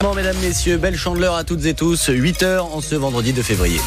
Bon, mesdames, messieurs, belle chandeleur à toutes et tous, 8h en ce vendredi de février.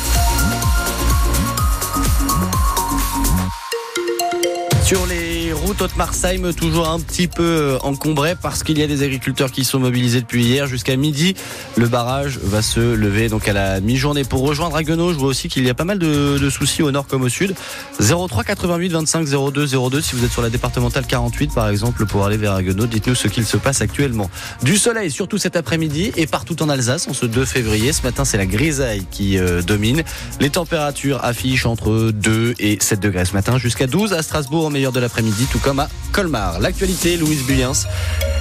Sur les routes Haute-Marseille, toujours un petit peu euh, encombré parce qu'il y a des agriculteurs qui sont mobilisés depuis hier jusqu'à midi. Le barrage va se lever donc à la mi-journée. Pour rejoindre Haguenau, je vois aussi qu'il y a pas mal de, soucis au nord comme au sud. 03 88 25 02 02 si vous êtes sur la départementale 48 par exemple pour aller vers Haguenau, dites-nous ce qu'il se passe actuellement. Du soleil surtout cet après-midi et partout en Alsace en ce 2 février. Ce matin, c'est la grisaille qui euh, domine. Les températures affichent entre 2 et 7 degrés ce matin jusqu'à 12 à Strasbourg de l'après-midi, tout comme à Colmar. L'actualité, Louise Buyens.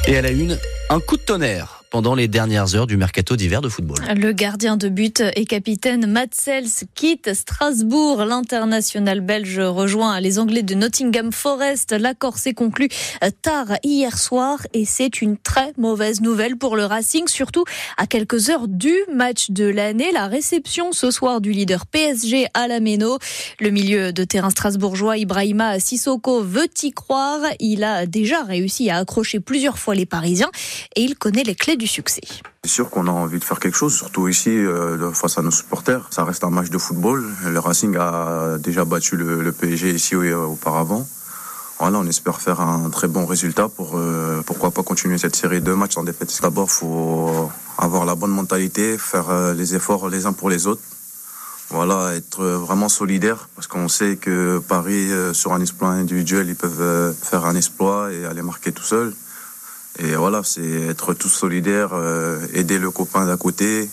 Et à la une, un coup de tonnerre pendant les dernières heures du mercato d'hiver de football. Le gardien de but et capitaine Matsels quitte Strasbourg. L'international belge rejoint les Anglais de Nottingham Forest. L'accord s'est conclu tard hier soir et c'est une très mauvaise nouvelle pour le Racing, surtout à quelques heures du match de l'année. La réception ce soir du leader PSG à la Méno. Le milieu de terrain strasbourgeois Ibrahima Sissoko veut y croire. Il a déjà réussi à accrocher plusieurs fois les Parisiens et il connaît les clés succès. C'est sûr qu'on a envie de faire quelque chose, surtout ici euh, face à nos supporters. Ça reste un match de football. Le Racing a déjà battu le, PSG ici euh, auparavant. Voilà, on espère faire un très bon résultat pour euh, pourquoi pas continuer cette série de matchs en défaite. D'abord, faut avoir la bonne mentalité, faire les efforts les uns pour les autres. Voilà, être vraiment solidaire parce qu'on sait que Paris sur un exploit individuel, ils peuvent faire un exploit et aller marquer tout seul. Et voilà, c'est être tous solidaires, euh, aider le copain d'à côté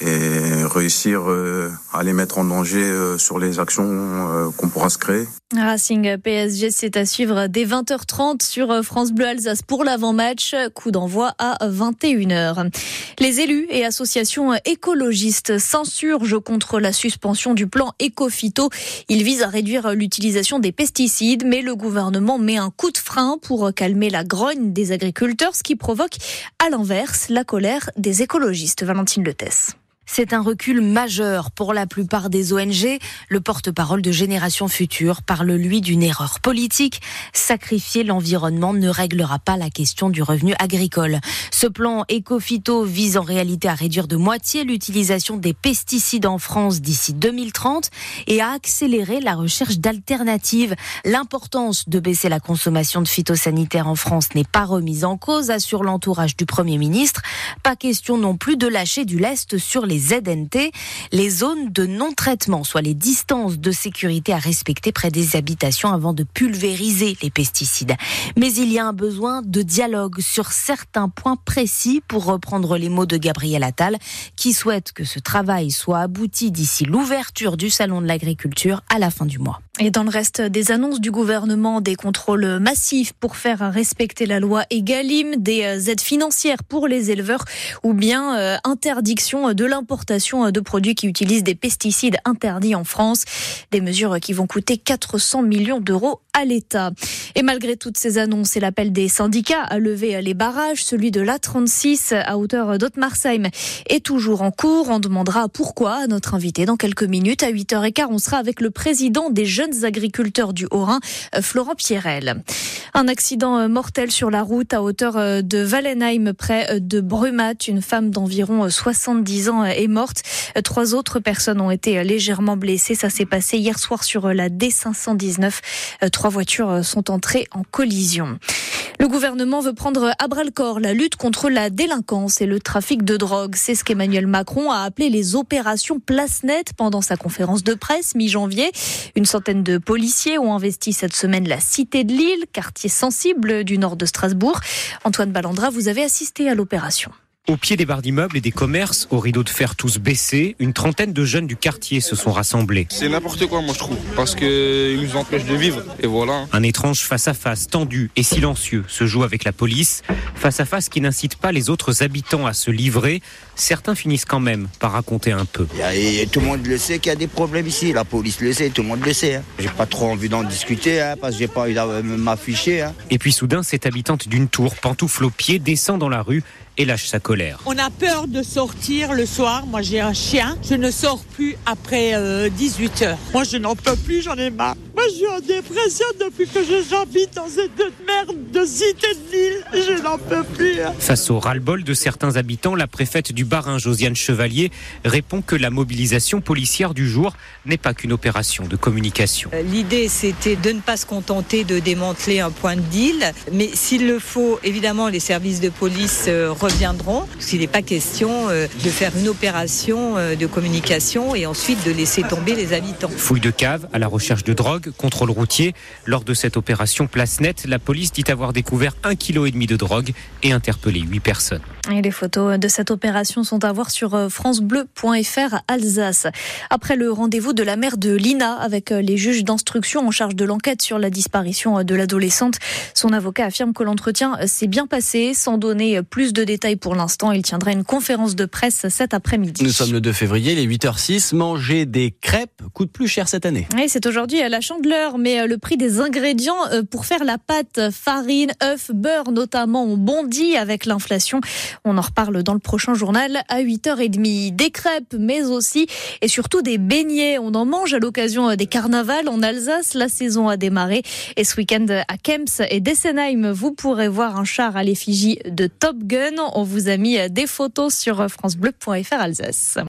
et réussir euh, à les mettre en danger euh, sur les actions euh, qu'on pourra se créer. Racing PSG, c'est à suivre dès 20h30 sur France Bleu Alsace pour l'avant-match. Coup d'envoi à 21h. Les élus et associations écologistes s'insurgent contre la suspension du plan Ecofito. Il vise à réduire l'utilisation des pesticides, mais le gouvernement met un coup de frein pour calmer la grogne des agriculteurs, ce qui provoque à l'inverse la colère des écologistes. Valentine Letesse. C'est un recul majeur pour la plupart des ONG. Le porte-parole de Génération Future parle, lui, d'une erreur politique. Sacrifier l'environnement ne réglera pas la question du revenu agricole. Ce plan Ecofito vise en réalité à réduire de moitié l'utilisation des pesticides en France d'ici 2030 et à accélérer la recherche d'alternatives. L'importance de baisser la consommation de phytosanitaires en France n'est pas remise en cause, assure l'entourage du Premier ministre. Pas question non plus de lâcher du lest sur les ZNT, les zones de non-traitement, soit les distances de sécurité à respecter près des habitations avant de pulvériser les pesticides. Mais il y a un besoin de dialogue sur certains points précis, pour reprendre les mots de Gabriel Attal, qui souhaite que ce travail soit abouti d'ici l'ouverture du Salon de l'agriculture à la fin du mois. Et dans le reste des annonces du gouvernement, des contrôles massifs pour faire respecter la loi Egalim, des aides financières pour les éleveurs ou bien euh, interdiction de l'importation de produits qui utilisent des pesticides interdits en France. Des mesures qui vont coûter 400 millions d'euros à l'État. Et malgré toutes ces annonces et l'appel des syndicats à lever les barrages, celui de l'A36 à hauteur d'Haute-Marsheim est toujours en cours. On demandera pourquoi à notre invité dans quelques minutes. À 8h15, on sera avec le président des jeunes agriculteurs du Haut-Rhin, Florent Pierrel. Un accident mortel sur la route à hauteur de Wallenheim près de Brumat. Une femme d'environ 70 ans est morte. Trois autres personnes ont été légèrement blessées. Ça s'est passé hier soir sur la D519. Trois voitures sont entrées en collision. Le gouvernement veut prendre à bras le corps la lutte contre la délinquance et le trafic de drogue. C'est ce qu'Emmanuel Macron a appelé les opérations place nette pendant sa conférence de presse mi-janvier. Une centaine de policiers ont investi cette semaine la cité de Lille, quartier sensible du nord de Strasbourg. Antoine Ballandra, vous avez assisté à l'opération. Au pied des barres d'immeubles et des commerces, au rideau de fer tous baissés, une trentaine de jeunes du quartier se sont rassemblés. C'est n'importe quoi, moi je trouve, parce qu'ils nous empêchent de vivre, et voilà. Un étrange face-à-face tendu et silencieux se joue avec la police, face-à-face qui n'incite pas les autres habitants à se livrer. Certains finissent quand même par raconter un peu. Et tout le monde le sait qu'il y a des problèmes ici, la police le sait, tout le monde le sait. Hein. J'ai pas trop envie d'en discuter, hein, parce que j'ai pas envie de m'afficher. Hein. Et puis soudain, cette habitante d'une tour, pantoufle aux pieds, descend dans la rue et lâche sa colère. On a peur de sortir le soir. Moi, j'ai un chien. Je ne sors plus après euh, 18 heures. Moi, je n'en peux plus. J'en ai marre. Moi, je suis en dépression depuis que j'habite dans cette merde de cité de Lille. Je n'en peux plus. Face au ras-le-bol de certains habitants, la préfète du Bas-Rhin, Josiane Chevalier, répond que la mobilisation policière du jour n'est pas qu'une opération de communication. Euh, L'idée, c'était de ne pas se contenter de démanteler un point de deal, mais s'il le faut, évidemment, les services de police euh, reviendront. S'il n'est pas question euh, de faire une opération euh, de communication et ensuite de laisser tomber les habitants. Fouille de cave à la recherche de drogue, contrôle routier. Lors de cette opération Place Nette, la police dit avoir découvert un kilo et demi de drogue et interpellé huit personnes. Et les photos de cette opération sont à voir sur euh, francebleu.fr Alsace. Après le rendez-vous de la mère de Lina avec les juges d'instruction en charge de l'enquête sur la disparition de l'adolescente, son avocat affirme que l'entretien s'est bien passé sans donner plus de détails pour l'instant. Il tiendra une conférence de presse cet après-midi. Nous sommes le 2 février, il est 8h06. Manger des crêpes coûte plus cher cette année. Oui, c'est aujourd'hui à la chandeleur, mais euh, le prix des ingrédients euh, pour faire la pâte, farine, œufs, beurre notamment, ont bondi avec l'inflation. On en reparle dans le prochain journal à 8h30. Des crêpes, mais aussi et surtout des beignets. On en mange à l'occasion euh, des carnavals en Alsace. La saison a démarré et ce week-end à Kemps et Dessenheim, vous pourrez voir un char à l'effigie de Top Gun. On vous a mis des photos sur francebleu.fr Alsace.